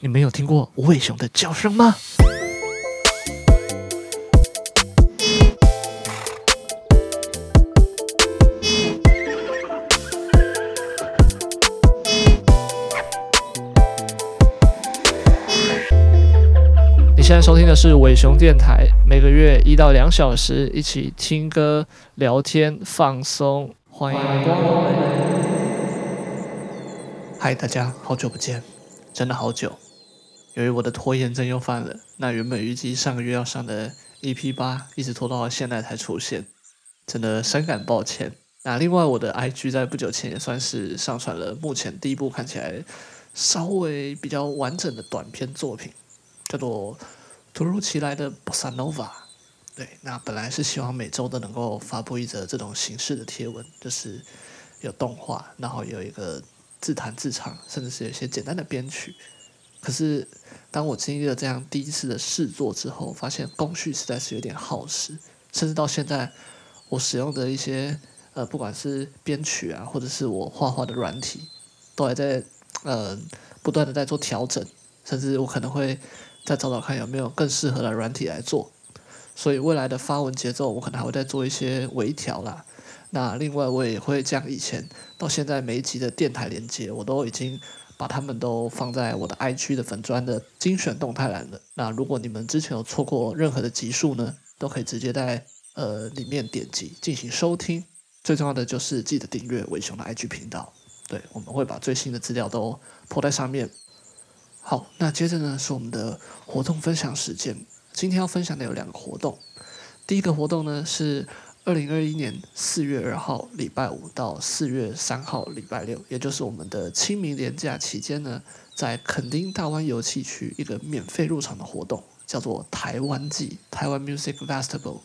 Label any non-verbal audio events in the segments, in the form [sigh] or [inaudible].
你没有听过无尾熊的叫声吗？你现在收听的是尾熊电台，每个月一到两小时，一起听歌、聊天、放松，欢迎光临。嗨，大家好久不见，真的好久。由于我的拖延症又犯了，那原本预计上个月要上的 EP 八，一直拖到了现在才出现，真的深感抱歉。那另外，我的 IG 在不久前也算是上传了目前第一部看起来稍微比较完整的短篇作品，叫做《突如其来的 Bossa Nova》。对，那本来是希望每周都能够发布一则这种形式的贴文，就是有动画，然后有一个自弹自唱，甚至是有一些简单的编曲。可是，当我经历了这样第一次的试作之后，发现工序实在是有点耗时，甚至到现在，我使用的一些呃，不管是编曲啊，或者是我画画的软体，都还在呃不断的在做调整，甚至我可能会再找找看有没有更适合的软体来做。所以未来的发文节奏，我可能还会再做一些微调啦。那另外，我也会将以前到现在每一集的电台连接，我都已经。把他们都放在我的 IG 的粉专的精选动态栏了。那如果你们之前有错过任何的集数呢，都可以直接在呃里面点击进行收听。最重要的就是记得订阅伟雄的 IG 频道，对，我们会把最新的资料都铺在上面。好，那接着呢是我们的活动分享时间。今天要分享的有两个活动，第一个活动呢是。二零二一年四月二号礼拜五到四月三号礼拜六，也就是我们的清明连假期间呢，在垦丁大湾游憩区一个免费入场的活动，叫做台湾季台湾 Music Festival，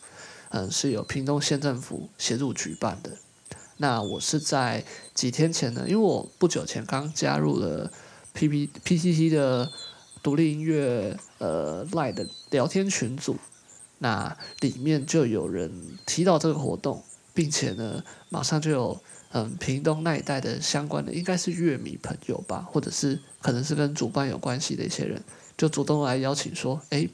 嗯，是由屏东县政府协助举办的。那我是在几天前呢，因为我不久前刚加入了 P P P T T 的独立音乐呃 Line 的聊天群组。那里面就有人提到这个活动，并且呢，马上就有嗯屏东那一带的相关的，应该是乐迷朋友吧，或者是可能是跟主办有关系的一些人，就主动来邀请说，诶，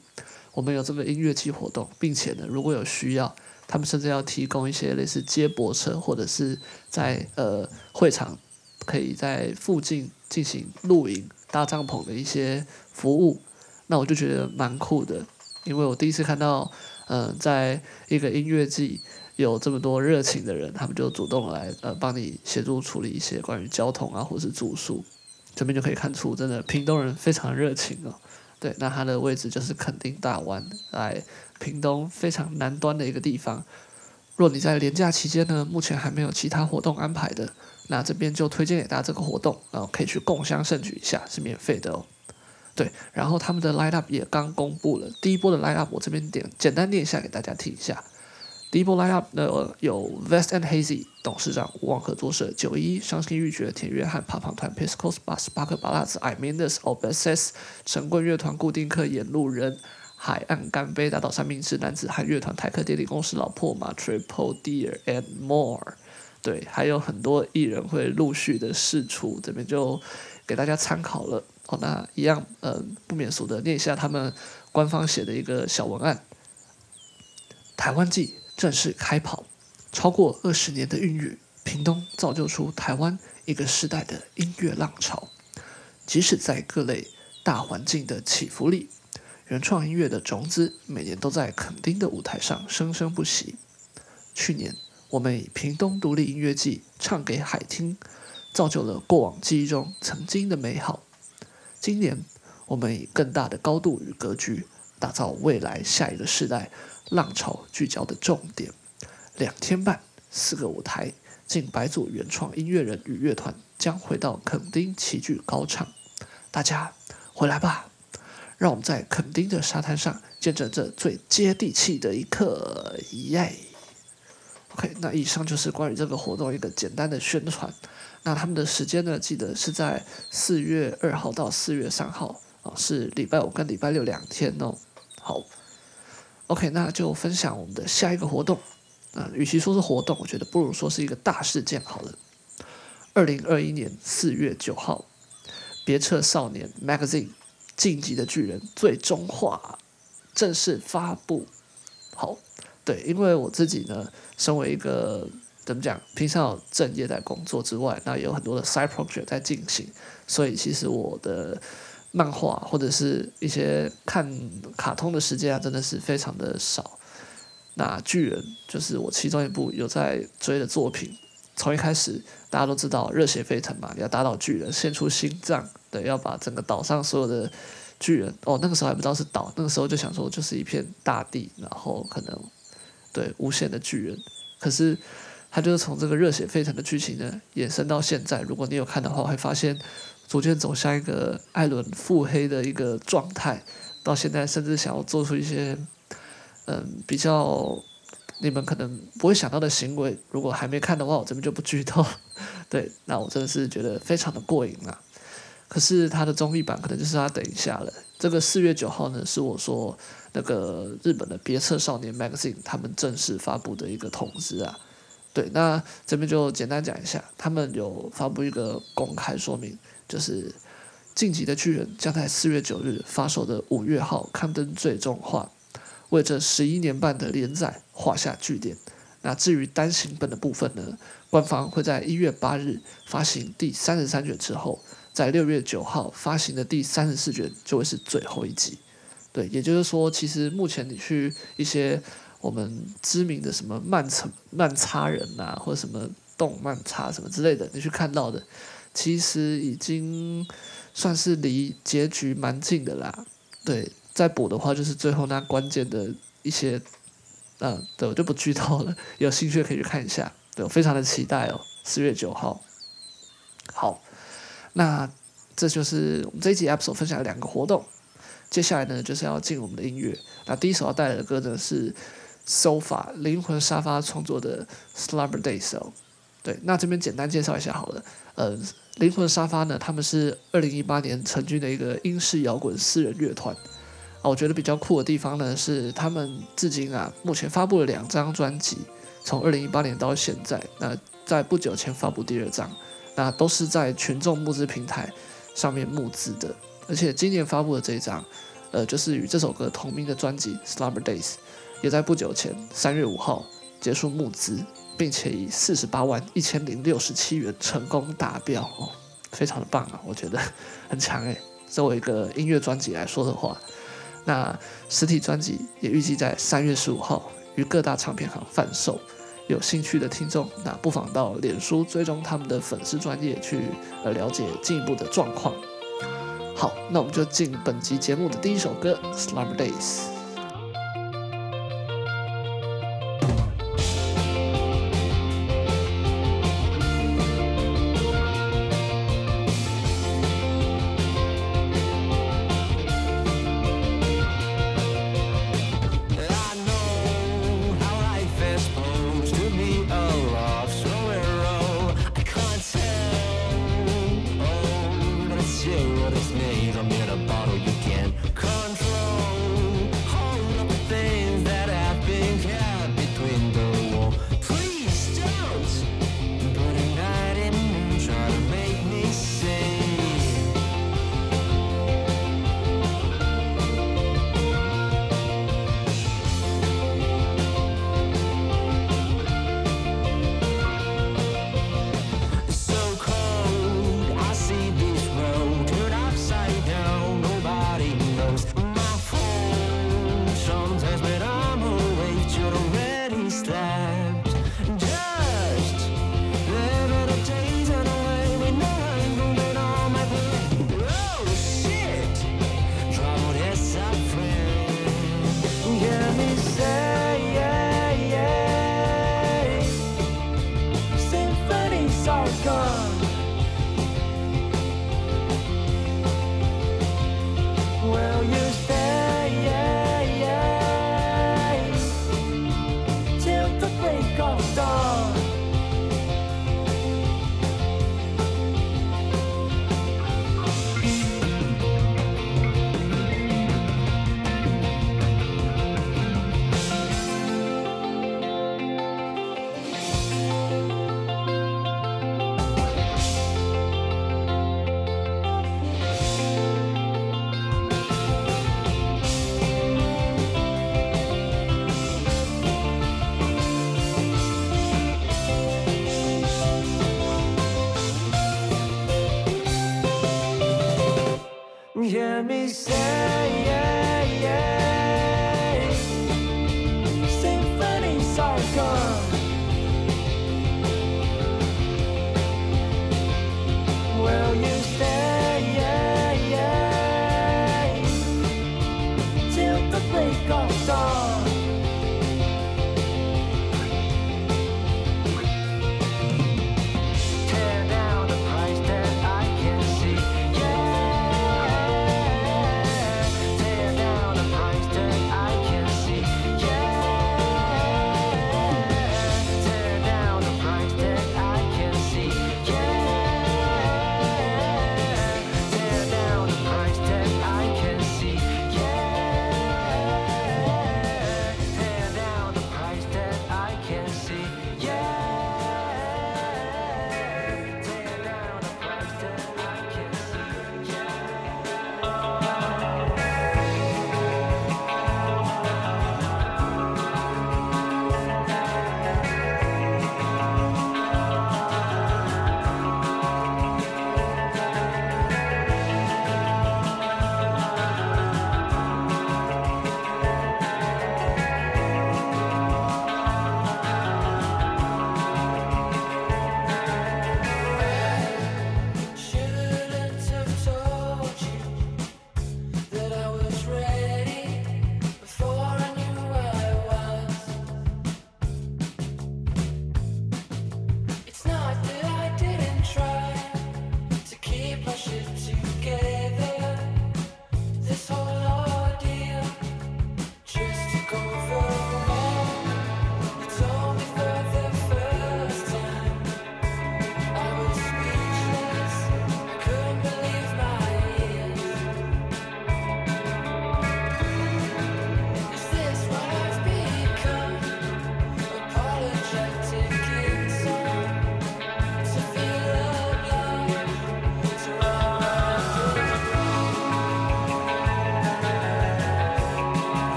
我们有这个音乐季活动，并且呢，如果有需要，他们甚至要提供一些类似接驳车，或者是在呃会场可以在附近进行露营、搭帐篷的一些服务，那我就觉得蛮酷的。因为我第一次看到，嗯、在一个音乐季有这么多热情的人，他们就主动来呃帮你协助处理一些关于交通啊或是住宿，这边就可以看出真的屏东人非常热情哦。对，那它的位置就是垦丁大湾，在屏东非常南端的一个地方。若你在连假期间呢，目前还没有其他活动安排的，那这边就推荐给大家这个活动，然后可以去共襄盛举一下，是免费的哦。对，然后他们的 line up 也刚公布了，第一波的 line up 我这边点简单念一下给大家听一下。第一波 line up 呢有 Vest and Hazy 董事长无望合作社九一伤心欲绝田约翰帕胖团 Piscos Bus 巴克巴拉兹 I Mean Obsess 神棍乐团固定客演路人海岸干杯打倒三明治男子汉乐团台客电力公司老破马 Triple Deer and More 对，还有很多艺人会陆续的释出，这边就给大家参考了。好，那一样，呃，不免俗的念一下他们官方写的一个小文案。台湾季正式开跑，超过二十年的孕育，屏东造就出台湾一个时代的音乐浪潮。即使在各类大环境的起伏里，原创音乐的种子每年都在垦丁的舞台上生生不息。去年，我们以屏东独立音乐季唱给海听，造就了过往记忆中曾经的美好。今年，我们以更大的高度与格局，打造未来下一个时代浪潮聚焦的重点。两天半，四个舞台，近百组原创音乐人与乐团将回到垦丁齐聚高唱。大家回来吧，让我们在垦丁的沙滩上见证这最接地气的一刻，耶！OK，那以上就是关于这个活动一个简单的宣传。那他们的时间呢？记得是在四月二号到四月三号啊，是礼拜五跟礼拜六两天哦。好，OK，那就分享我们的下一个活动。啊，与其说是活动，我觉得不如说是一个大事件好了。二零二一年四月九号，别册少年 Magazine 进击的巨人最终话正式发布。好，对，因为我自己呢，身为一个怎么讲，平常有正业在工作之外，那也有很多的 side project 在进行，所以其实我的漫画或者是一些看卡通的时间啊，真的是非常的少。那巨人就是我其中一部有在追的作品。从一开始，大家都知道热血沸腾嘛，你要打倒巨人，献出心脏，对，要把整个岛上所有的巨人，哦，那个时候还不知道是岛，那个时候就想说就是一片大地，然后可能对无限的巨人。可是他就是从这个热血沸腾的剧情呢，延伸到现在，如果你有看的话，会发现逐渐走向一个艾伦腹黑的一个状态，到现在甚至想要做出一些嗯比较。你们可能不会想到的行为，如果还没看的话，我这边就不剧透。[laughs] 对，那我真的是觉得非常的过瘾啊。可是它的综艺版可能就是要等一下了。这个四月九号呢，是我说那个日本的别册少年 Magazine 他们正式发布的一个通知啊。对，那这边就简单讲一下，他们有发布一个公开说明，就是《晋级的巨人》将在四月九日发售的五月号刊登最终话。为这十一年半的连载画下句点。那至于单行本的部分呢？官方会在一月八日发行第三十三卷之后，在六月九号发行的第三十四卷就会是最后一集。对，也就是说，其实目前你去一些我们知名的什么漫城漫插人呐，或者什么动漫插什么之类的，你去看到的，其实已经算是离结局蛮近的啦。对。再补的话，就是最后那关键的一些，嗯、呃，对，我就不剧透了。有兴趣可以去看一下，对，非常的期待哦。四月九号，好，那这就是我们这一集 episode 分享的两个活动。接下来呢，就是要进我们的音乐。那第一首要带来的歌呢是 Sofa 灵魂沙发创作的 Slumber Days 哦。对，那这边简单介绍一下好了。呃，灵魂沙发呢，他们是二零一八年成军的一个英式摇滚私人乐团。啊，我觉得比较酷的地方呢，是他们至今啊，目前发布了两张专辑，从二零一八年到现在，那在不久前发布第二张，那都是在群众募资平台上面募资的，而且今年发布的这一张，呃，就是与这首歌同名的专辑《Slumber Days》，也在不久前三月五号结束募资，并且以四十八万一千零六十七元成功达标，哦，非常的棒啊，我觉得很强诶，作为一个音乐专辑来说的话。那实体专辑也预计在三月十五号于各大唱片行贩售，有兴趣的听众，那不妨到脸书追踪他们的粉丝专页去呃了解进一步的状况。好，那我们就进本集节目的第一首歌《Slumber Days》。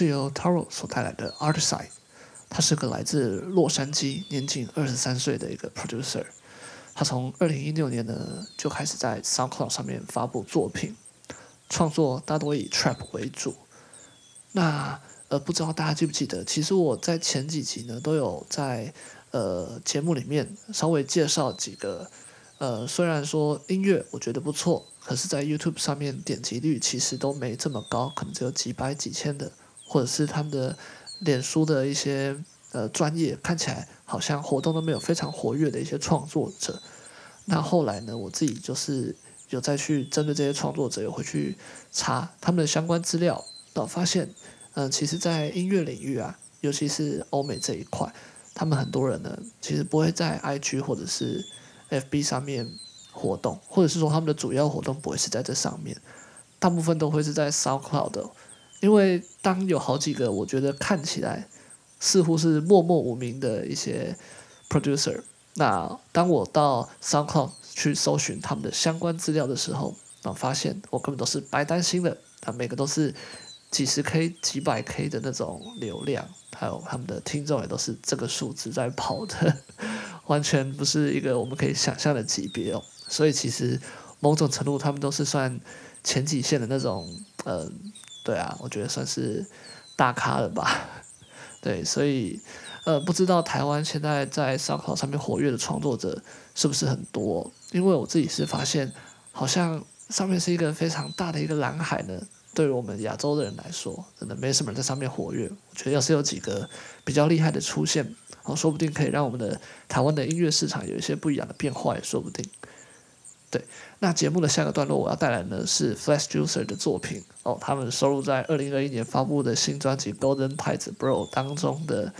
是由 Taro 所带来的 Artside，他是个来自洛杉矶、年仅二十三岁的一个 producer。他从二零一六年呢就开始在 SoundCloud 上面发布作品，创作大多以 Trap 为主。那呃，不知道大家记不记得，其实我在前几集呢都有在呃节目里面稍微介绍几个呃，虽然说音乐我觉得不错，可是，在 YouTube 上面点击率其实都没这么高，可能只有几百几千的，或者是他们的脸书的一些呃专业看起来好像活动都没有非常活跃的一些创作者。那后来呢，我自己就是有再去针对这些创作者有回去查他们的相关资料，到发现。嗯、其实，在音乐领域啊，尤其是欧美这一块，他们很多人呢，其实不会在 IG 或者是 FB 上面活动，或者是说他们的主要活动不会是在这上面，大部分都会是在 SoundCloud。因为当有好几个我觉得看起来似乎是默默无名的一些 producer，那当我到 SoundCloud 去搜寻他们的相关资料的时候，啊，发现我根本都是白担心的，啊，每个都是。几十 K、几百 K 的那种流量，还有他们的听众也都是这个数字在跑的，[laughs] 完全不是一个我们可以想象的级别哦。所以其实某种程度，他们都是算前几线的那种，嗯，对啊，我觉得算是大咖了吧。对，所以呃，不知道台湾现在在烧烤上面活跃的创作者是不是很多？因为我自己是发现，好像上面是一个非常大的一个蓝海呢。对于我们亚洲的人来说，真的没什么人在上面活跃。我觉得要是有几个比较厉害的出现，哦，说不定可以让我们的台湾的音乐市场有一些不一样的变化，也说不定。对，那节目的下个段落，我要带来的是 Flex Juicer 的作品哦，他们收录在二零二一年发布的新专辑《Golden Tides Bro》当中的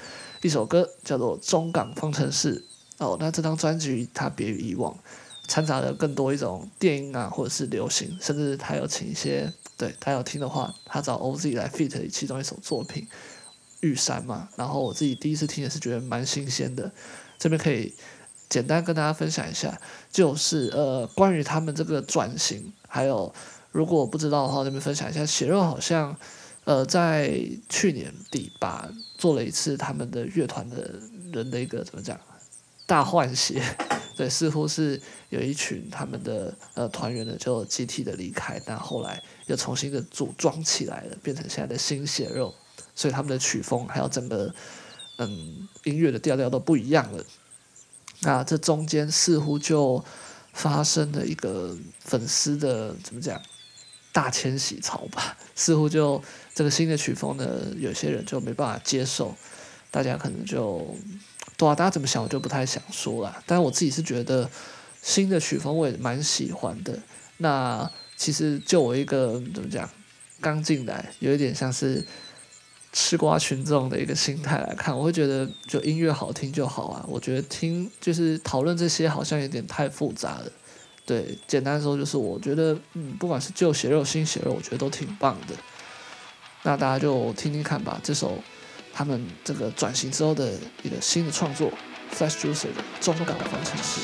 一首歌，叫做《中港方程式》哦。那这张专辑它别于以往，掺杂了更多一种电音啊，或者是流行，甚至他有请一些。对，他要听的话，他找 OZ 来 feat 其中一首作品《玉山》嘛。然后我自己第一次听也是觉得蛮新鲜的。这边可以简单跟大家分享一下，就是呃关于他们这个转型，还有如果不知道的话，这边分享一下。血肉好像呃在去年底吧做了一次他们的乐团的人的一个怎么讲大换血。[laughs] 对，似乎是有一群他们的呃团员呢就集体的离开，但后来又重新的组装起来了，变成现在的新血肉，所以他们的曲风还有整个嗯音乐的调调都不一样了。那这中间似乎就发生了一个粉丝的怎么讲大迁徙潮吧？[laughs] 似乎就这个新的曲风呢，有些人就没办法接受，大家可能就。对啊，大家怎么想我就不太想说了。但我自己是觉得新的曲风我也蛮喜欢的。那其实就我一个怎么讲，刚进来有一点像是吃瓜群众的一个心态来看，我会觉得就音乐好听就好啊。我觉得听就是讨论这些好像有点太复杂了。对，简单说就是我觉得嗯，不管是旧血肉新血肉，我觉得都挺棒的。那大家就听听看吧，这首。他们这个转型之后的一个新的创作，Flex Juicer 的中港方程式。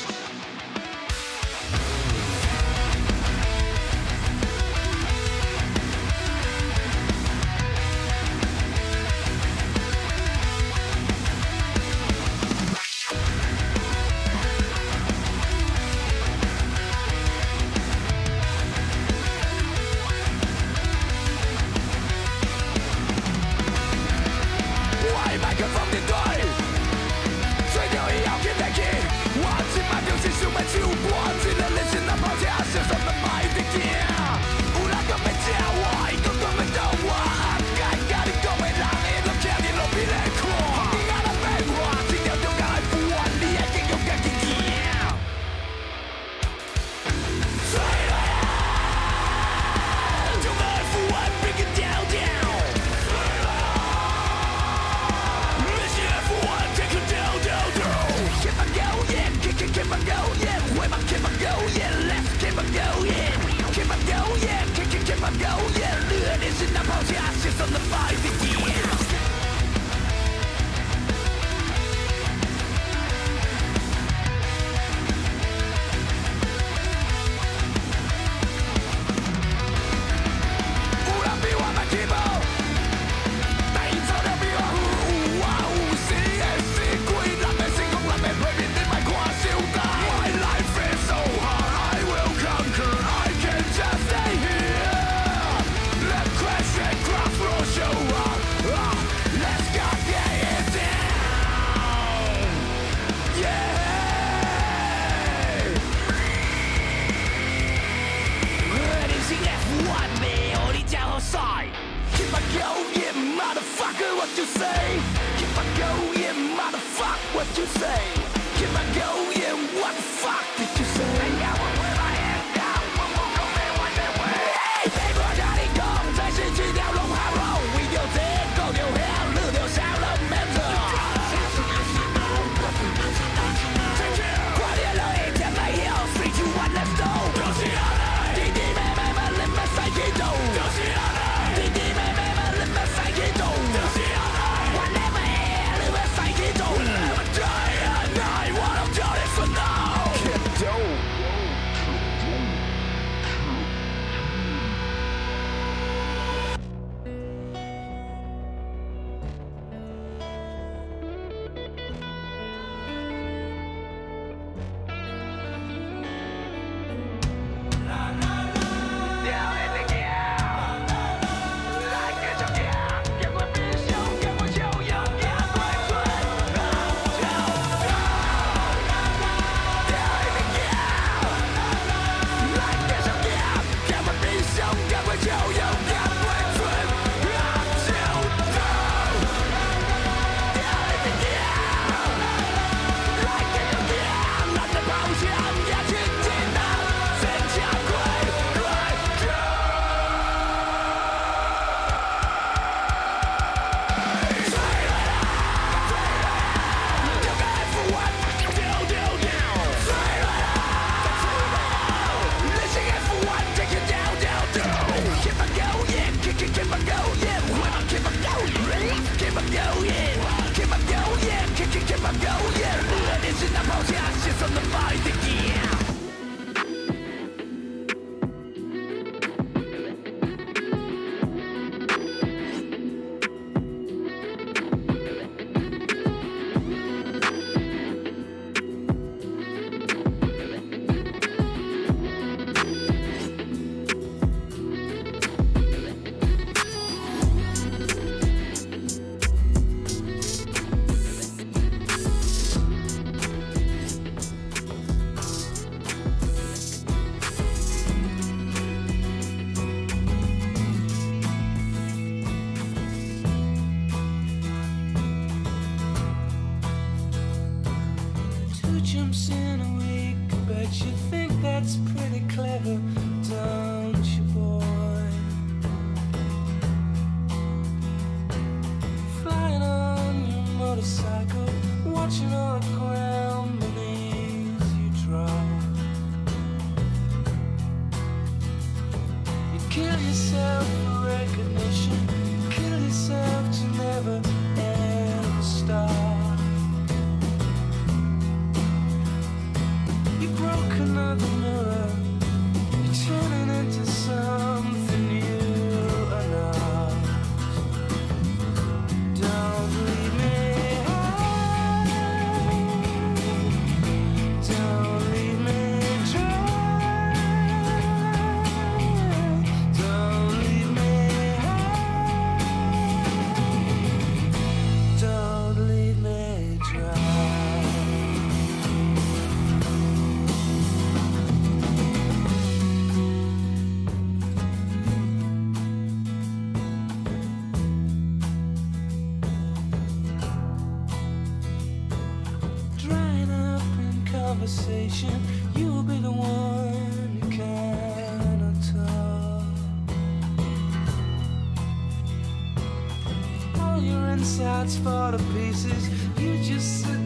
Fall to pieces. You just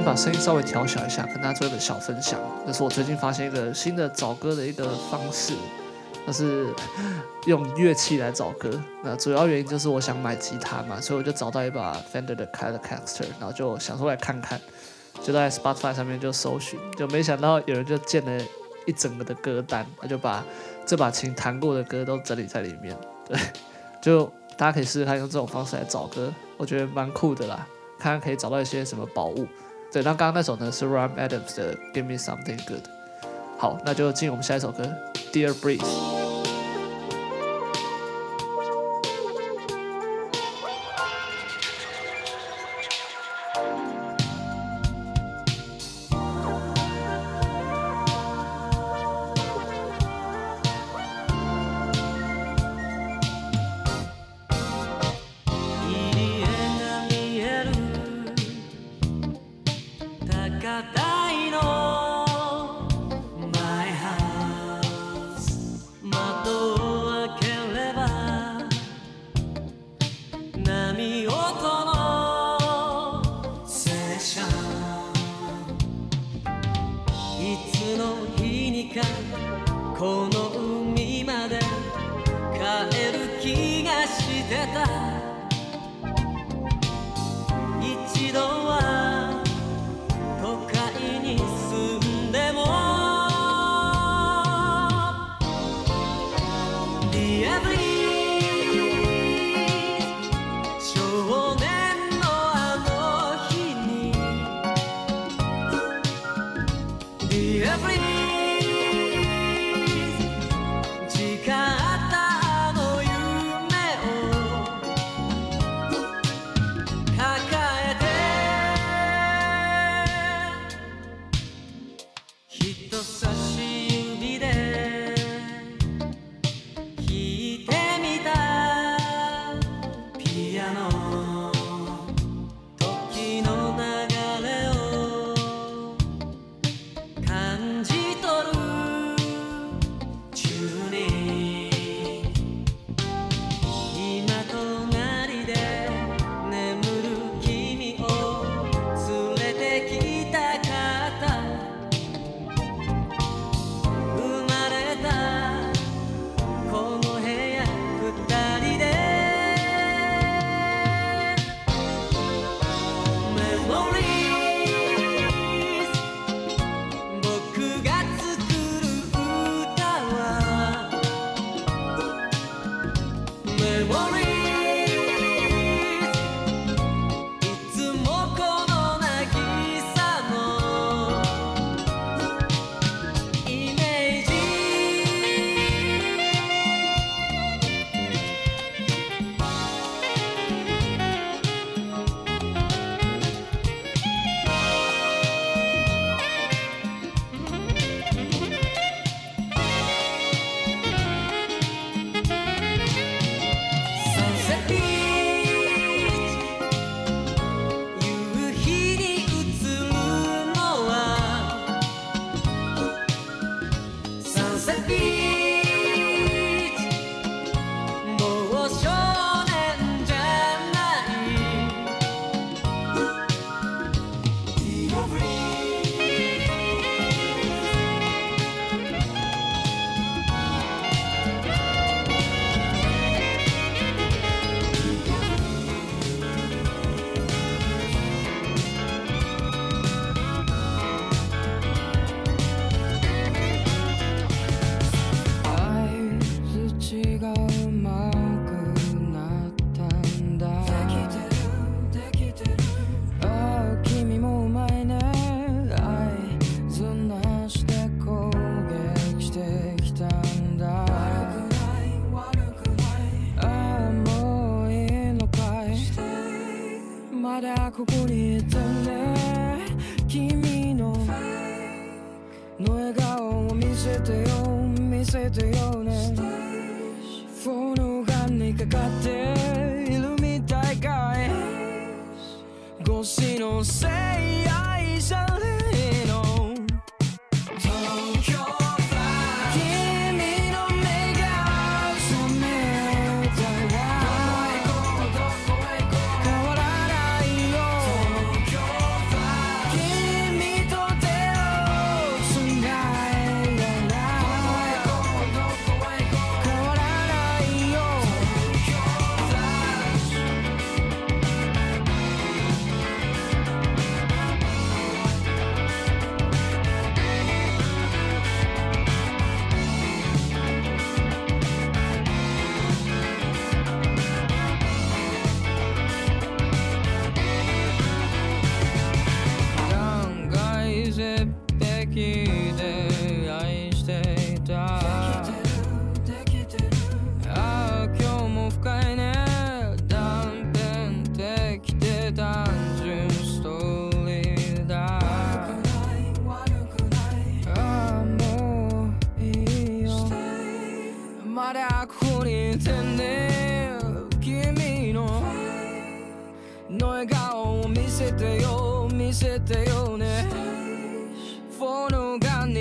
边把声音稍微调小一下，跟大家做一个小分享。这是我最近发现一个新的找歌的一个方式，那是用乐器来找歌。那主要原因就是我想买吉他嘛，所以我就找到一把 Fender 的 Telecaster，然后就想说来看看，就在 Spotify 上面就搜寻，就没想到有人就建了一整个的歌单，他就把这把琴弹过的歌都整理在里面。对，就大家可以试试看用这种方式来找歌，我觉得蛮酷的啦，看看可以找到一些什么宝物。对，那刚刚那首呢是 Ryan Adams 的 Give Me Something Good。好，那就进入我们下一首歌 Dear Breeze。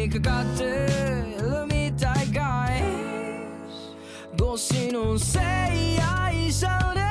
にかかってるみたい。かいしのせい愛され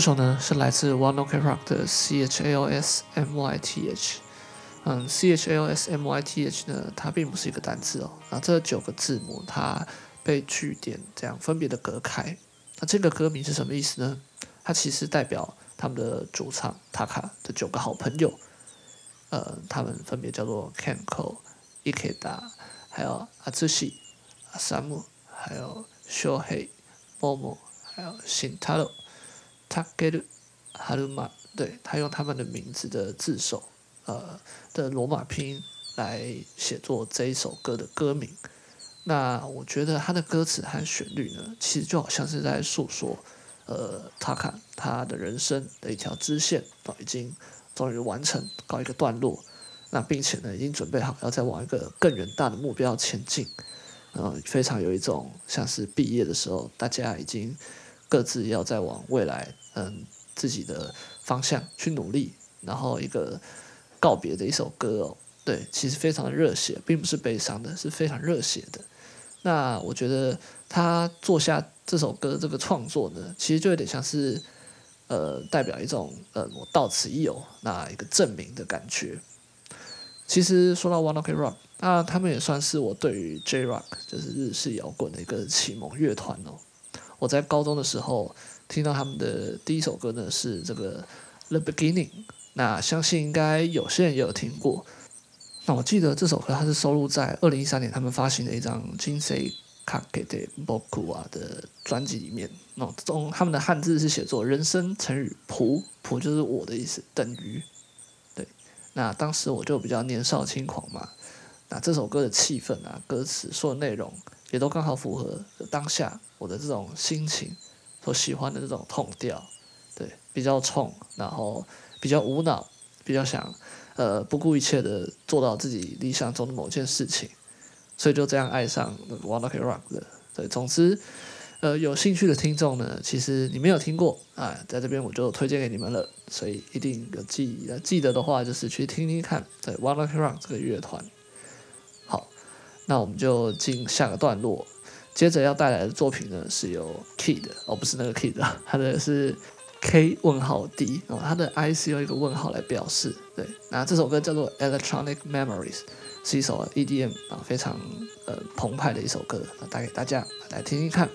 这首呢是来自 One Ok Rock 的 C H A O S M Y T H。嗯，C H A O S M Y T H 呢，它并不是一个单字哦。那这九个字母它被句点这样分别的隔开。那这个歌名是什么意思呢？它其实代表他们的主唱 Taka 的九个好朋友。呃，他们分别叫做 Kenko、Ikeda，还有 Atsushi、Asamu，还有 Shohei、Momo，还有 Shintaro Shintaro。Takeru Haruma，对，他用他们的名字的字首，呃的罗马拼音来写作这一首歌的歌名。那我觉得他的歌词和旋律呢，其实就好像是在诉说，呃，Taka 他的人生的一条支线，哦，已经终于完成，告一个段落。那并且呢，已经准备好要再往一个更远大的目标前进。呃，非常有一种像是毕业的时候，大家已经各自要再往未来。嗯，自己的方向去努力，然后一个告别的一首歌哦，对，其实非常的热血，并不是悲伤的，是非常热血的。那我觉得他做下这首歌这个创作呢，其实就有点像是呃，代表一种呃，我到此一游，那一个证明的感觉。其实说到 One Ok Rock，那他们也算是我对于 J Rock，就是日式摇滚的一个启蒙乐团哦。我在高中的时候。听到他们的第一首歌呢，是这个《The Beginning》，那相信应该有些人也有听过。那我记得这首歌它是收录在二零一三年他们发行的一张《人生かけて仆は》的专辑里面。那中他们的汉字是写作“人生乘以仆”，仆就是我的意思，等于对 那当时我就比较年少轻狂嘛，那这首歌的气氛啊、歌词说的内容也都刚好符合当下我的这种心情， 所喜欢的这种痛调，对，比较冲，然后比较无脑，比较想呃不顾一切的做到自己理想中的某件事情，所以就这样爱上那个 Wanna Get Rock 的。对，总之，呃，有兴趣的听众呢，其实你没有听过啊，在这边我就推荐给你们了，所以一定有记记得的话，就是去听听看。对，Wanna Get Rock 这个乐团。好，那我们就进下个段落，接着要带来的作品呢，是由 Kid，哦，不是那个 Kid 啊，[laughs] 他的是 K 问号 D 哦，他的 I 是用一个问号来表示。对，那这首歌叫做 Electronic Memories。是一首 EDM 啊，非常呃澎湃的一首歌，那带给大家来听听看。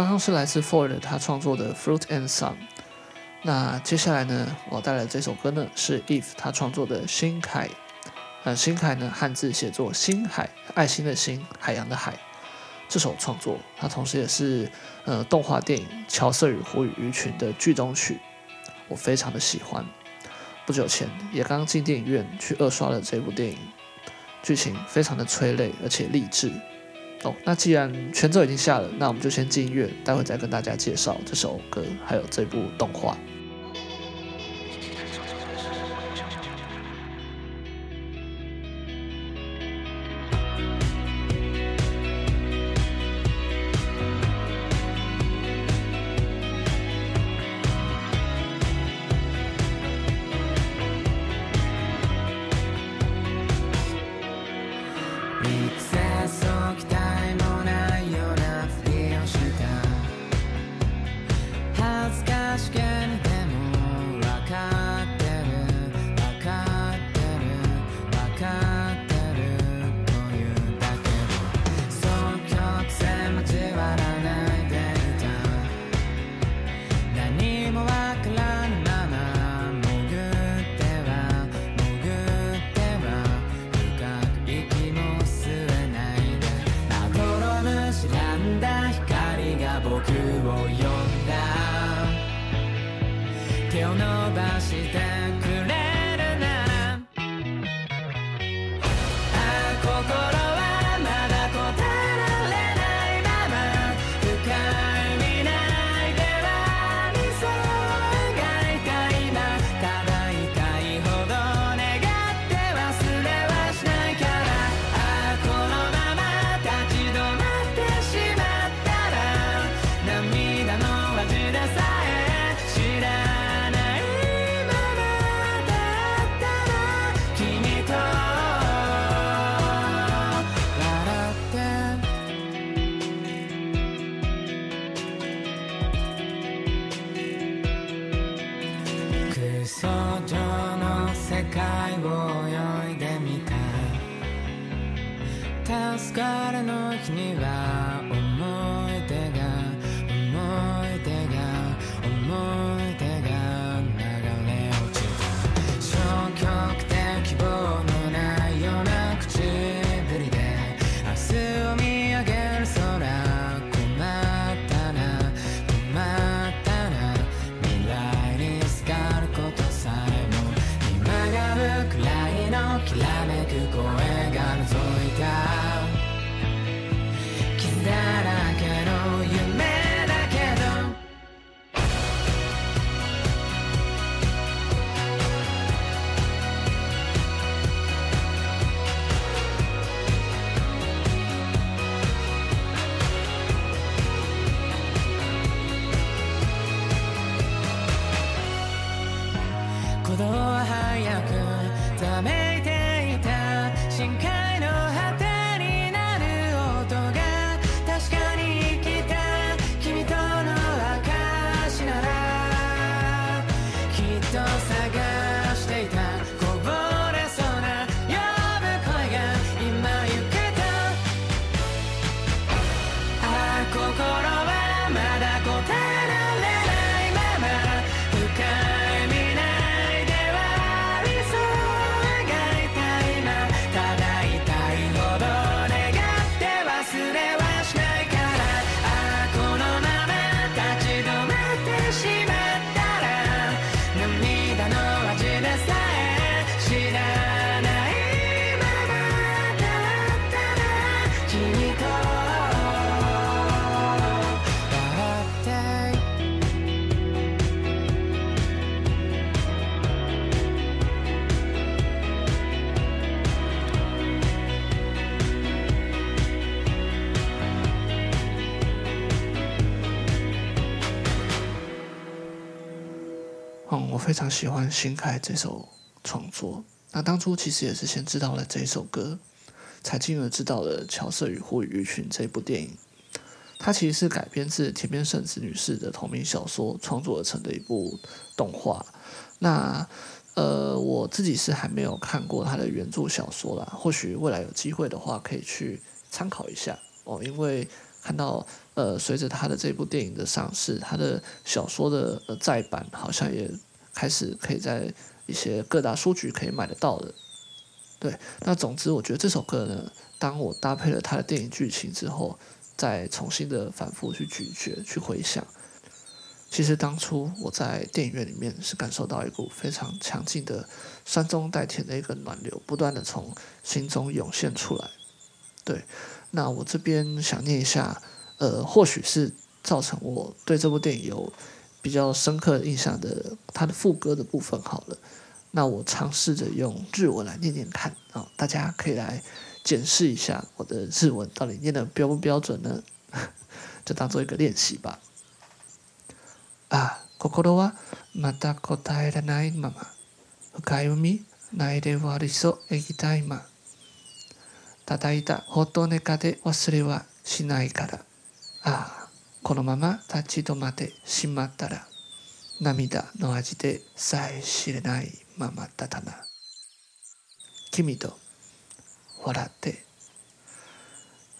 刚刚是来自 Ford 他创作的《Fruit and Sun》。那接下来呢，我带来这首歌呢是 Eve 他创作的《星海》。呃，星海呢汉字写作星海，爱心的星，海洋的海。这首创作，它同时也是呃动画电影《乔瑟与狐与鱼群》的剧中曲，我非常的喜欢。不久前也刚刚进电影院去二刷了这部电影，剧情非常的催泪而且励志。哦，那既然全奏已经下了，那我们就先进音乐，待会再跟大家介绍这首歌还有这部动画。常喜欢《新海》这首创作。那当初其实也是先知道了这首歌，才进而知道了《乔瑟与狐与鱼群》这部电影。它其实是改编自田边圣子女士的同名小说创作而成的一部动画。那呃，我自己是还没有看过它的原著小说啦，或许未来有机会的话可以去参考一下哦，因为看到呃，随着他的这部电影的上市，他的小说的呃再版好像也开始可以在一些各大书局可以买得到的。对，那总之我觉得这首歌呢，当我搭配了他的电影剧情之后，再重新的反复去咀嚼、去回想，其实当初我在电影院里面是感受到一股非常强劲的酸中带甜的一个暖流，不断的从心中涌现出来。对，那我这边想念一下，呃，或许是造成我对这部电影有比较深刻印象的它的副歌的部分好了。那我尝试着用日文来念念看啊，大家可以来检视一下我的日文到底念得标不标准呢？[laughs] 就当做一个练习吧。啊，心はまた答えられないまま、深い海、ないで终わりそう、液体ま。叩いたホットネカで忘れはしないから。ああ、 このまま立ち止まってしまったら、涙の味でさえ知れないままだったな。君と笑って。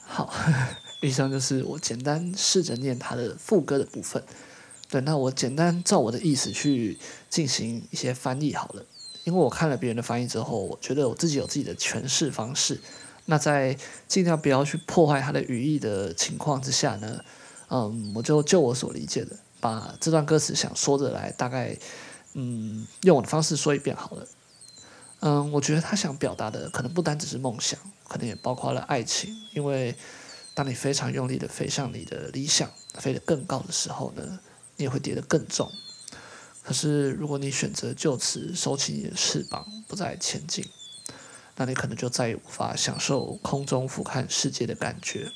好，[laughs] 以上就是我简单试着念它的副歌的部分。对，那我简单照我的意思去进行一些翻译好了。因为我看了别人的翻译之后，我觉得我自己有自己的诠释方式。那在尽量不要去破坏它的语义的情况之下呢， 嗯，我就就我所理解的，把这段歌词想说的来大概，嗯，用我的方式说一遍好了。嗯，我觉得他想表达的可能不单只是梦想，可能也包括了爱情。因为当你非常用力的飞向你的理想，飞得更高的时候呢，你也会跌得更重。可是如果你选择就此收起你的翅膀，不再前进。那你可能就再也无法享受空中俯瞰世界的感觉，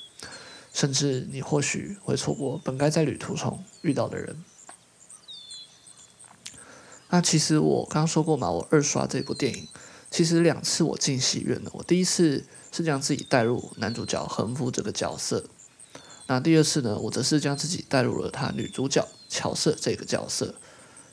甚至你或许会错过本该在旅途中遇到的人。那其实我刚刚说过嘛，我二刷这部电影，其实两次我进戏院了。我第一次是将自己带入男主角横幅这个角色，那第二次呢，我则是将自己带入了他女主角乔瑟这个角色。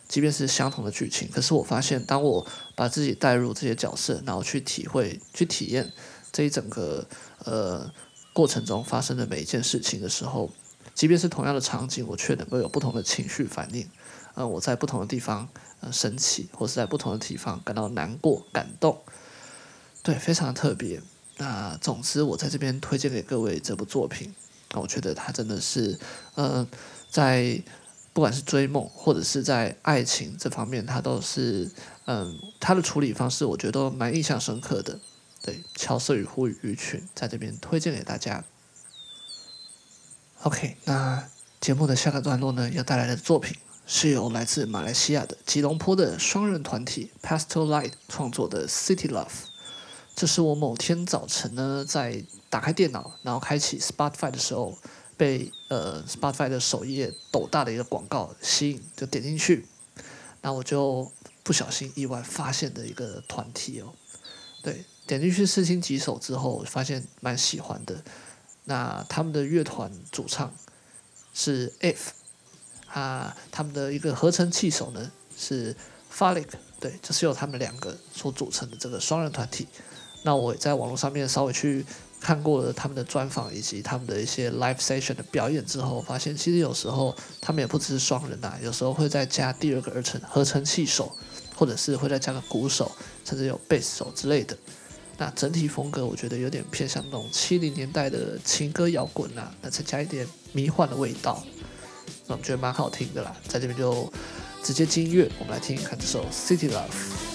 即便是相同的剧情，可是我发现，当我把自己带入这些角色，然后去体会、去体验这一整个呃过程中发生的每一件事情的时候，即便是同样的场景，我却能够有不同的情绪反应。呃，我在不同的地方呃生气，或是在不同的地方感到难过、感动，对，非常特别。那总之，我在这边推荐给各位这部作品，我觉得它真的是呃在。不管是追梦，或者是在爱情这方面，他都是，嗯，他的处理方式，我觉得都蛮印象深刻的。对，乔瑟与狐鱼群在这边推荐给大家。OK，那节目的下个段落呢，要带来的作品是由来自马来西亚的吉隆坡的双人团体 Pastel Light 创作的《City Love》。这是我某天早晨呢，在打开电脑，然后开启 Spotify 的时候。被呃 Spotify 的首页斗大的一个广告吸引，就点进去，那我就不小心意外发现的一个团体哦，对，点进去试听几首之后，发现蛮喜欢的。那他们的乐团主唱是 If 啊，他们的一个合成器手呢是 Falik，对，就是由他们两个所组成的这个双人团体。那我在网络上面稍微去。看过了他们的专访以及他们的一些 live session 的表演之后，发现其实有时候他们也不只是双人呐、啊，有时候会再加第二个合成合成器手，或者是会再加个鼓手，甚至有贝斯手之类的。那整体风格我觉得有点偏向那种七零年代的情歌摇滚呐，那再加一点迷幻的味道，那我觉得蛮好听的啦。在这边就直接进音乐，我们来听听看这首 City Love。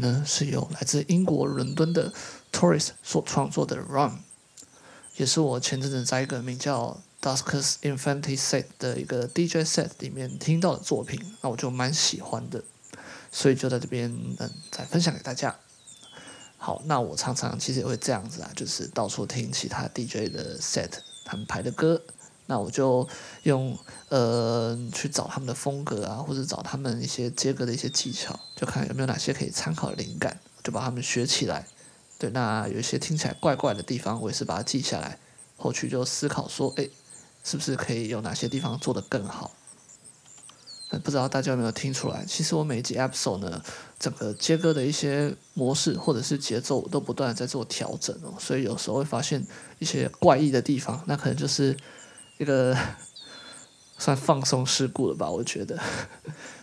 呢是由来自英国伦敦的 Tourist 所创作的《Run》，也是我前阵子在一个名叫 Dusk's Infinity Set 的一个 DJ set 里面听到的作品，那我就蛮喜欢的，所以就在这边嗯再分享给大家。好，那我常常其实也会这样子啊，就是到处听其他 DJ 的 set，他们排的歌，那我就用呃去找他们的风格啊，或者找他们一些接歌的一些技巧，就看有没有哪些可以参考灵感，就把他们学起来。对，那有一些听起来怪怪的地方，我也是把它记下来，后续就思考说，哎，是不是可以有哪些地方做得更好？不知道大家有没有听出来？其实我每一集 episode 呢，整个接歌的一些模式或者是节奏都不断在做调整哦，所以有时候会发现一些怪异的地方，那可能就是一个 [laughs] 算放松事故了吧，我觉得。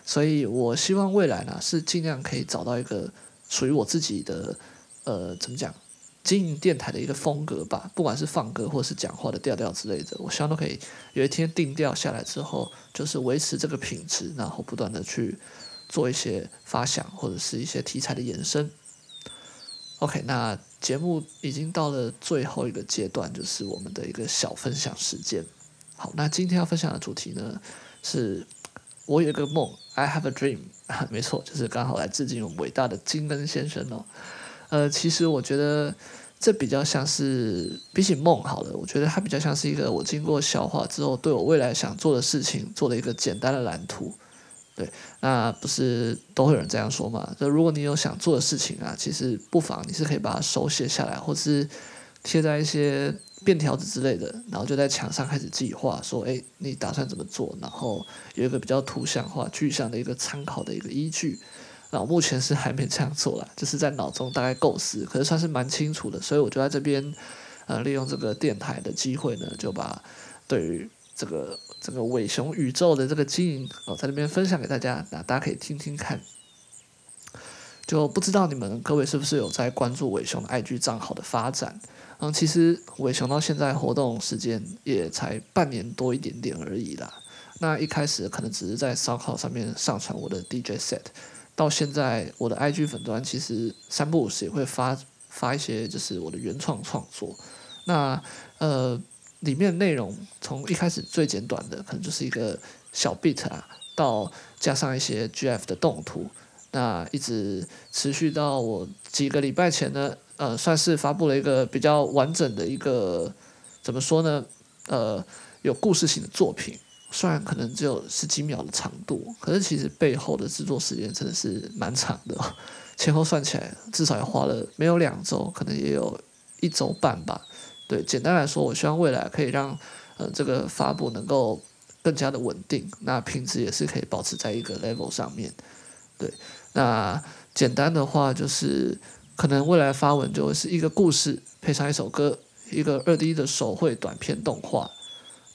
所以我希望未来呢，是尽量可以找到一个属于我自己的，呃，怎么讲？经营电台的一个风格吧，不管是放歌或是讲话的调调之类的，我希望都可以有一天定调下来之后，就是维持这个品质，然后不断的去做一些发想或者是一些题材的延伸。OK，那节目已经到了最后一个阶段，就是我们的一个小分享时间。好，那今天要分享的主题呢，是我有一个梦，I have a dream，啊，[laughs] 没错，就是刚好来致敬我们伟大的金恩先生哦。呃，其实我觉得这比较像是比起梦好了，我觉得它比较像是一个我经过消化之后，对我未来想做的事情做了一个简单的蓝图。对，那不是都会有人这样说嘛？就如果你有想做的事情啊，其实不妨你是可以把它手写下来，或是贴在一些便条纸之类的，然后就在墙上开始计划，说，哎，你打算怎么做？然后有一个比较图像化、具象的一个参考的一个依据。那我目前是还没这样做啦，就是在脑中大概构思，可是算是蛮清楚的，所以我就在这边，呃，利用这个电台的机会呢，就把对于这个这个伟雄宇宙的这个经营，哦，在那边分享给大家，那大家可以听听看。就不知道你们各位是不是有在关注伟雄的 IG 账号的发展？嗯，其实伟雄到现在活动时间也才半年多一点点而已啦。那一开始可能只是在烧烤上面上传我的 DJ set。到现在，我的 IG 粉专其实三不五时也会发发一些，就是我的原创创作。那呃，里面内容从一开始最简短的，可能就是一个小 beat 啊，到加上一些 GF 的动图，那一直持续到我几个礼拜前呢，呃，算是发布了一个比较完整的一个，怎么说呢？呃，有故事性的作品。虽然可能只有十几秒的长度，可是其实背后的制作时间真的是蛮长的，[laughs] 前后算起来至少也花了没有两周，可能也有一周半吧。对，简单来说，我希望未来可以让呃这个发布能够更加的稳定，那品质也是可以保持在一个 level 上面。对，那简单的话就是可能未来发文就会是一个故事配上一首歌，一个二 D 的手绘短片动画，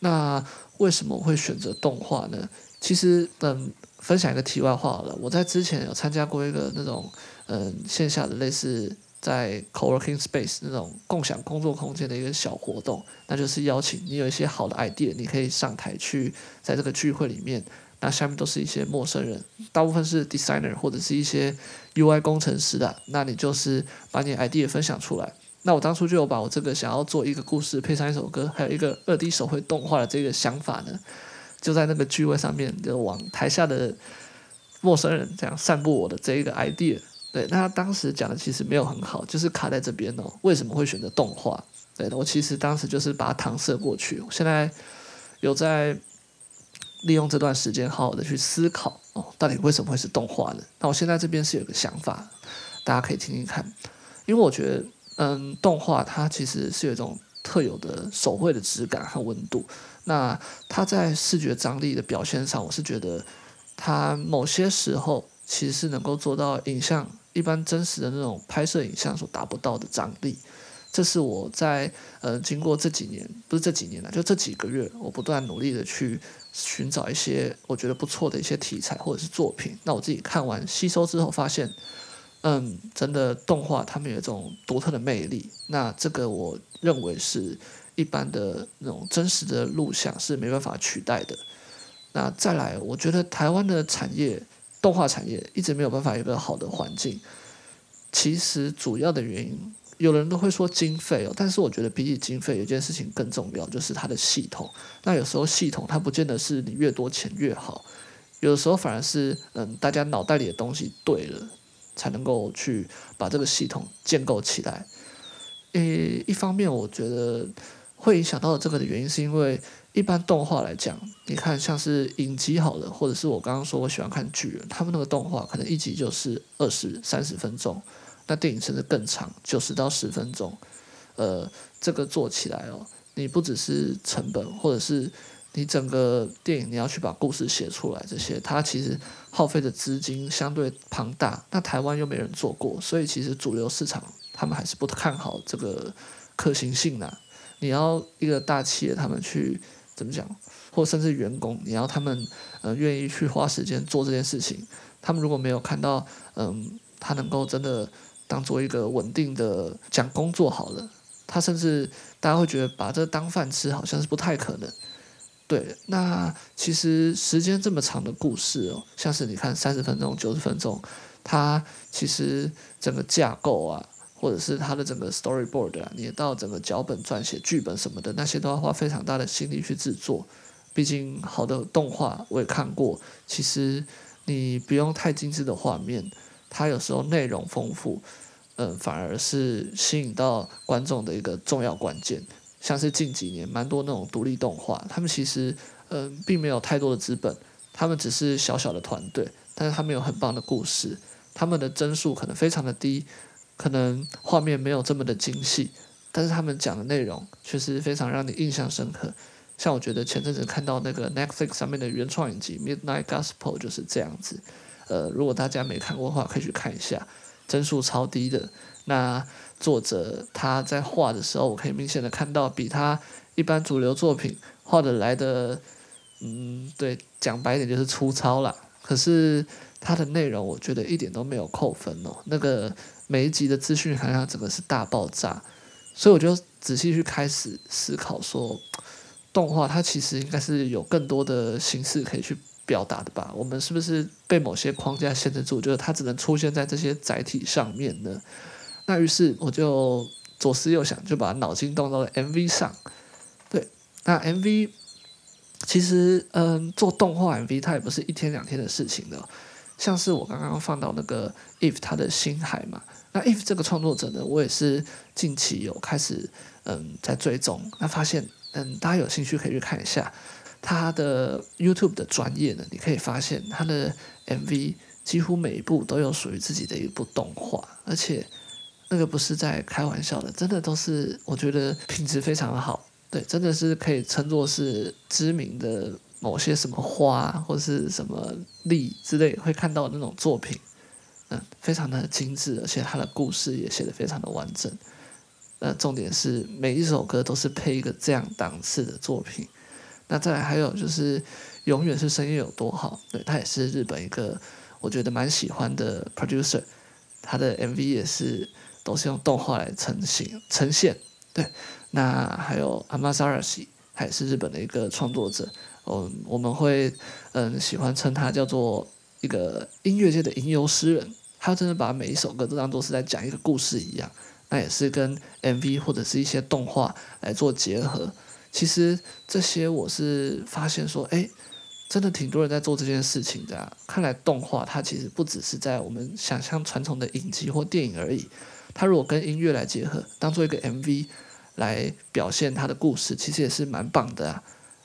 那。为什么会选择动画呢？其实，嗯，分享一个题外话好了。我在之前有参加过一个那种，嗯，线下的类似在 coworking space 那种共享工作空间的一个小活动，那就是邀请你有一些好的 idea，你可以上台去，在这个聚会里面，那下面都是一些陌生人，大部分是 designer 或者是一些 UI 工程师的，那你就是把你 idea 分享出来。那我当初就有把我这个想要做一个故事配上一首歌，还有一个二 D 手绘动画的这个想法呢，就在那个聚会上面就往台下的陌生人这样散布我的这一个 idea。对，那他当时讲的其实没有很好，就是卡在这边哦。为什么会选择动画？对，我其实当时就是把它搪塞过去。我现在有在利用这段时间好好的去思考哦，到底为什么会是动画呢？那我现在这边是有个想法，大家可以听听看，因为我觉得。嗯，动画它其实是有一种特有的手绘的质感和温度。那它在视觉张力的表现上，我是觉得它某些时候其实是能够做到影像一般真实的那种拍摄影像所达不到的张力。这是我在呃经过这几年，不是这几年了，就这几个月，我不断努力的去寻找一些我觉得不错的一些题材或者是作品。那我自己看完吸收之后发现。嗯，真的动画他们有一种独特的魅力，那这个我认为是一般的那种真实的录像是没办法取代的。那再来，我觉得台湾的产业动画产业一直没有办法有一个好的环境。其实主要的原因，有人都会说经费哦，但是我觉得比起经费，有件事情更重要，就是它的系统。那有时候系统它不见得是你越多钱越好，有的时候反而是嗯，大家脑袋里的东西对了，才能够去把这个系统建构起来。诶，一方面我觉得会影响到这个的原因，是因为一般动画来讲，你看像是影集好了，或者是我刚刚说我喜欢看巨人，他们那个动画可能一集就是二十三十分钟。那电影甚至更长，九十到十分钟，呃，这个做起来哦，你不只是成本，或者是你整个电影你要去把故事写出来，这些它其实耗费的资金相对庞大。那台湾又没人做过，所以其实主流市场他们还是不看好这个可行性呐。你要一个大企业他们去怎么讲，或甚至员工，你要他们呃愿意去花时间做这件事情，他们如果没有看到嗯，他能够真的。当做一个稳定的讲工作好了，他甚至大家会觉得把这当饭吃好像是不太可能。对，那其实时间这么长的故事哦，像是你看三十分钟、九十分钟，它其实整个架构啊，或者是它的整个 storyboard 啊，你到整个脚本撰写、剧本什么的，那些都要花非常大的心力去制作。毕竟好的动画我也看过，其实你不用太精致的画面。它有时候内容丰富，嗯，反而是吸引到观众的一个重要关键。像是近几年蛮多那种独立动画，他们其实嗯并没有太多的资本，他们只是小小的团队，但是他们有很棒的故事，他们的帧数可能非常的低，可能画面没有这么的精细，但是他们讲的内容确实非常让你印象深刻。像我觉得前阵子看到那个 Netflix 上面的原创影集《Midnight Gospel》就是这样子。呃，如果大家没看过的话，可以去看一下，帧数超低的。那作者他在画的时候，我可以明显的看到，比他一般主流作品画的来的，嗯，对，讲白点就是粗糙啦。可是他的内容，我觉得一点都没有扣分哦。那个每一集的资讯含量整个是大爆炸，所以我就仔细去开始思考说，动画它其实应该是有更多的形式可以去。表达的吧，我们是不是被某些框架限制住？就是它只能出现在这些载体上面呢？那于是我就左思右想，就把脑筋动到了 MV 上。对，那 MV 其实嗯，做动画 MV 它也不是一天两天的事情的。像是我刚刚放到那个 If 他的星海嘛，那 If 这个创作者呢，我也是近期有开始嗯在追踪，那发现嗯大家有兴趣可以去看一下。他的 YouTube 的专业呢，你可以发现他的 MV 几乎每一部都有属于自己的一部动画，而且那个不是在开玩笑的，真的都是我觉得品质非常的好，对，真的是可以称作是知名的某些什么花或是什么力之类会看到的那种作品，嗯，非常的精致，而且他的故事也写得非常的完整，呃，重点是每一首歌都是配一个这样档次的作品。那再来还有就是，永远是声音有多好，对，他也是日本一个我觉得蛮喜欢的 producer，他的 MV 也是都是用动画来呈现呈现，对。那还有 Amazarashi，他也是日本的一个创作者，嗯，我们会嗯喜欢称他叫做一个音乐界的吟游诗人，他真的把每一首歌都当做是在讲一个故事一样，那也是跟 MV 或者是一些动画来做结合。其实这些我是发现说，哎，真的挺多人在做这件事情的啊。看来动画它其实不只是在我们想象传统的影集或电影而已，它如果跟音乐来结合，当做一个 MV 来表现它的故事，其实也是蛮棒的啊。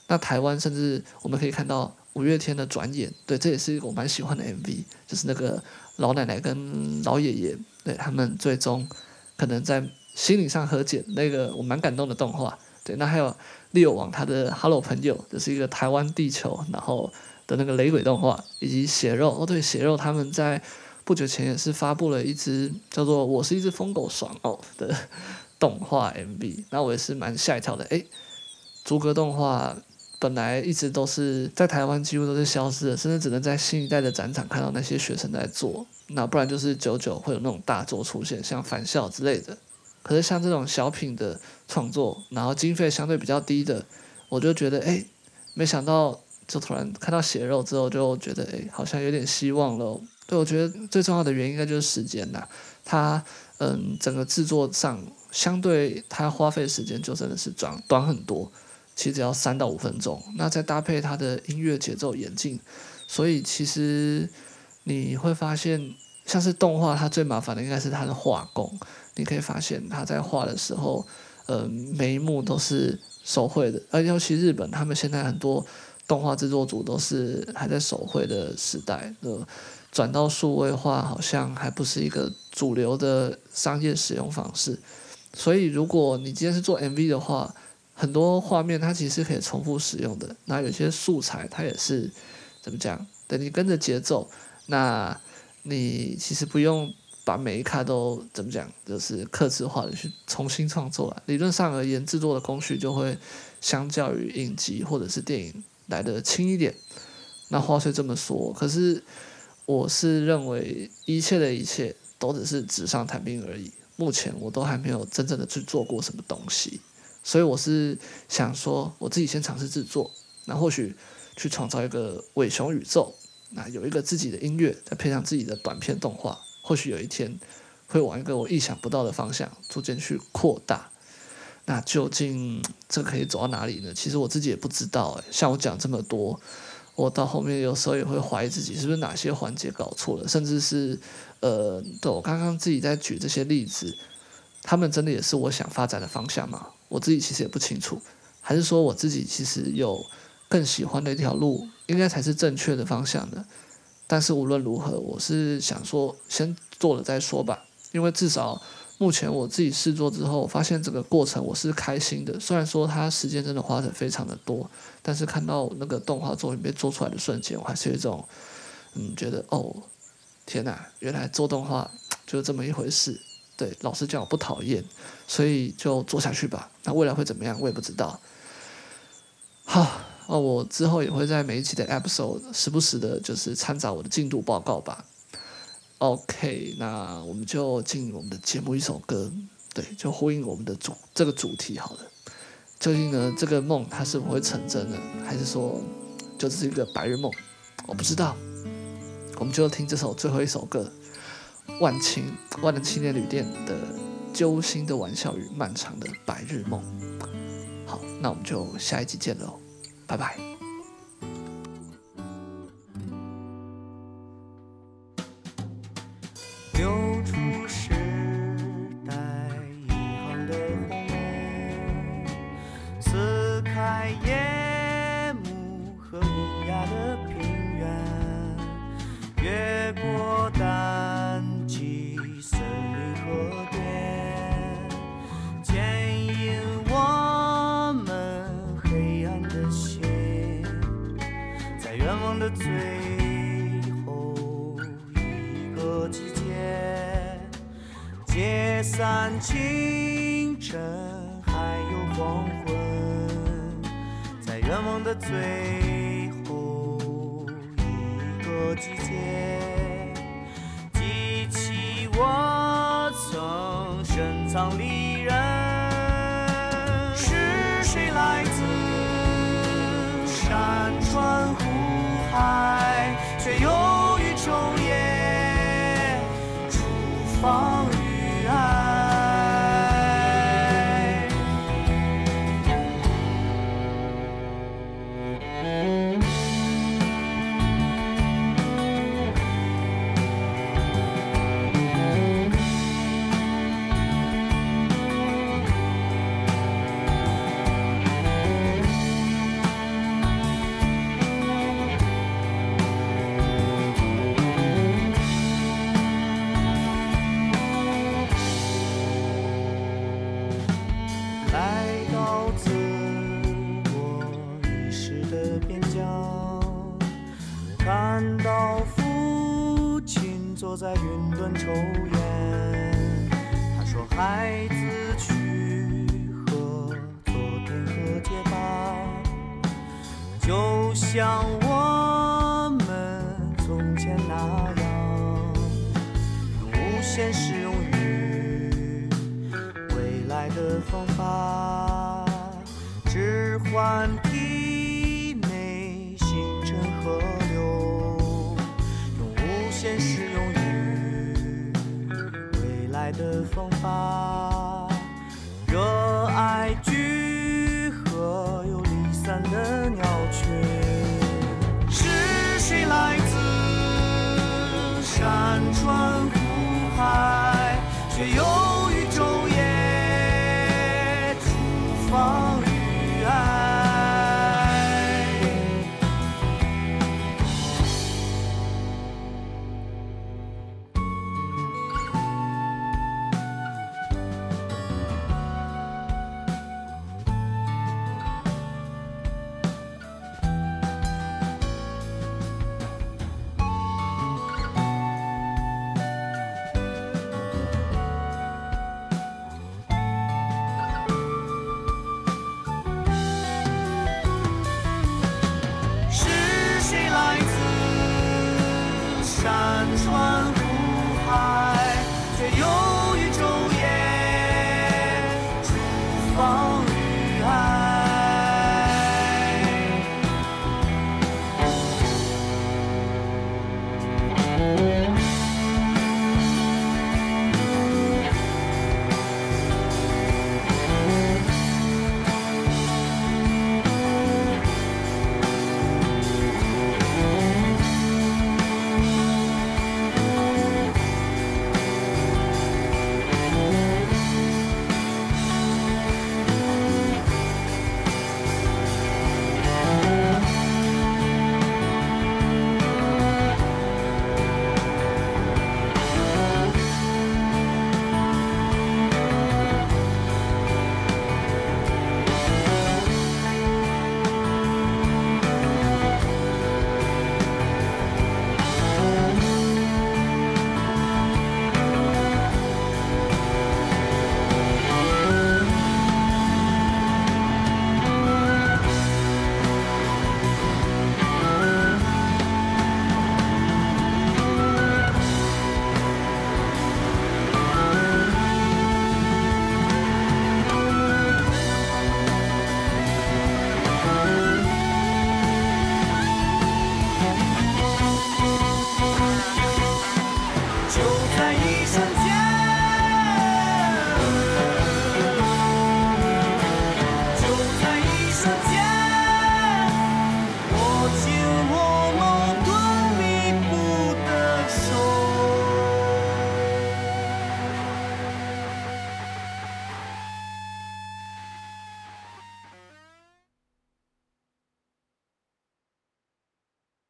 那台湾甚至我们可以看到五月天的转眼，对，这也是一个我蛮喜欢的 MV，就是那个老奶奶跟老爷爷，对，他们最终可能在心理上和解，那个我蛮感动的动画。对，那还有利欧王他的《Hello 朋友》，就是一个台湾地球，然后的那个雷鬼动画，以及血肉哦，对，血肉他们在不久前也是发布了一支叫做《我是一只疯狗爽哦》的动画 MV，那我也是蛮吓一跳的。诶，逐格动画本来一直都是在台湾几乎都是消失的，甚至只能在新一代的展场看到那些学生在做，那不然就是久久会有那种大作出现，像返校之类的。可是像这种小品的创作，然后经费相对比较低的，我就觉得，哎，没想到就突然看到血肉之后，就觉得哎，好像有点希望了。对，我觉得最重要的原因应该就是时间呐。它嗯，整个制作上相对它花费时间就真的是短短很多，其实只要三到五分钟。那再搭配它的音乐节奏演进，所以其实你会发现，像是动画，它最麻烦的应该是它的画工。你可以发现他在画的时候，呃，每一幕都是手绘的，而尤其日本，他们现在很多动画制作组都是还在手绘的时代，呃，转到数位化好像还不是一个主流的商业使用方式。所以，如果你今天是做 MV 的话，很多画面它其实可以重复使用的。那有些素材它也是怎么讲？等你跟着节奏，那你其实不用。把每一卡都怎么讲，就是客制化的去重新创作了。理论上而言，制作的工序就会相较于影集或者是电影来得轻一点。那话虽这么说，可是我是认为一切的一切都只是纸上谈兵而已。目前我都还没有真正的去做过什么东西，所以我是想说，我自己先尝试制作，那或许去创造一个伪熊宇宙，那有一个自己的音乐，再配上自己的短片动画。或许有一天会往一个我意想不到的方向逐渐去扩大，那究竟这可以走到哪里呢？其实我自己也不知道。诶，像我讲这么多，我到后面有时候也会怀疑自己是不是哪些环节搞错了，甚至是呃，对我刚刚自己在举这些例子，他们真的也是我想发展的方向吗？我自己其实也不清楚，还是说我自己其实有更喜欢的一条路，应该才是正确的方向呢？但是无论如何，我是想说，先做了再说吧。因为至少目前我自己试做之后，发现这个过程我是开心的。虽然说它时间真的花的非常的多，但是看到那个动画作品被做出来的瞬间，我还是有一种嗯，觉得哦，天哪，原来做动画就这么一回事。对，老实讲我不讨厌，所以就做下去吧。那未来会怎么样，我也不知道。好。哦，我之后也会在每一期的 episode 时不时的，就是参照我的进度报告吧。OK，那我们就进我们的节目一首歌，对，就呼应我们的主这个主题好了。究竟呢，这个梦它是否会成真呢？还是说就只是一个白日梦？我不知道。我们就听这首最后一首歌，万青万能青年旅店的《揪心的玩笑与漫长的白日梦》。好，那我们就下一集见喽。拜拜。像我们从前那样，用无限适用于未来的方法，置换体内星辰河流，用无限适用于未来的方法，热爱。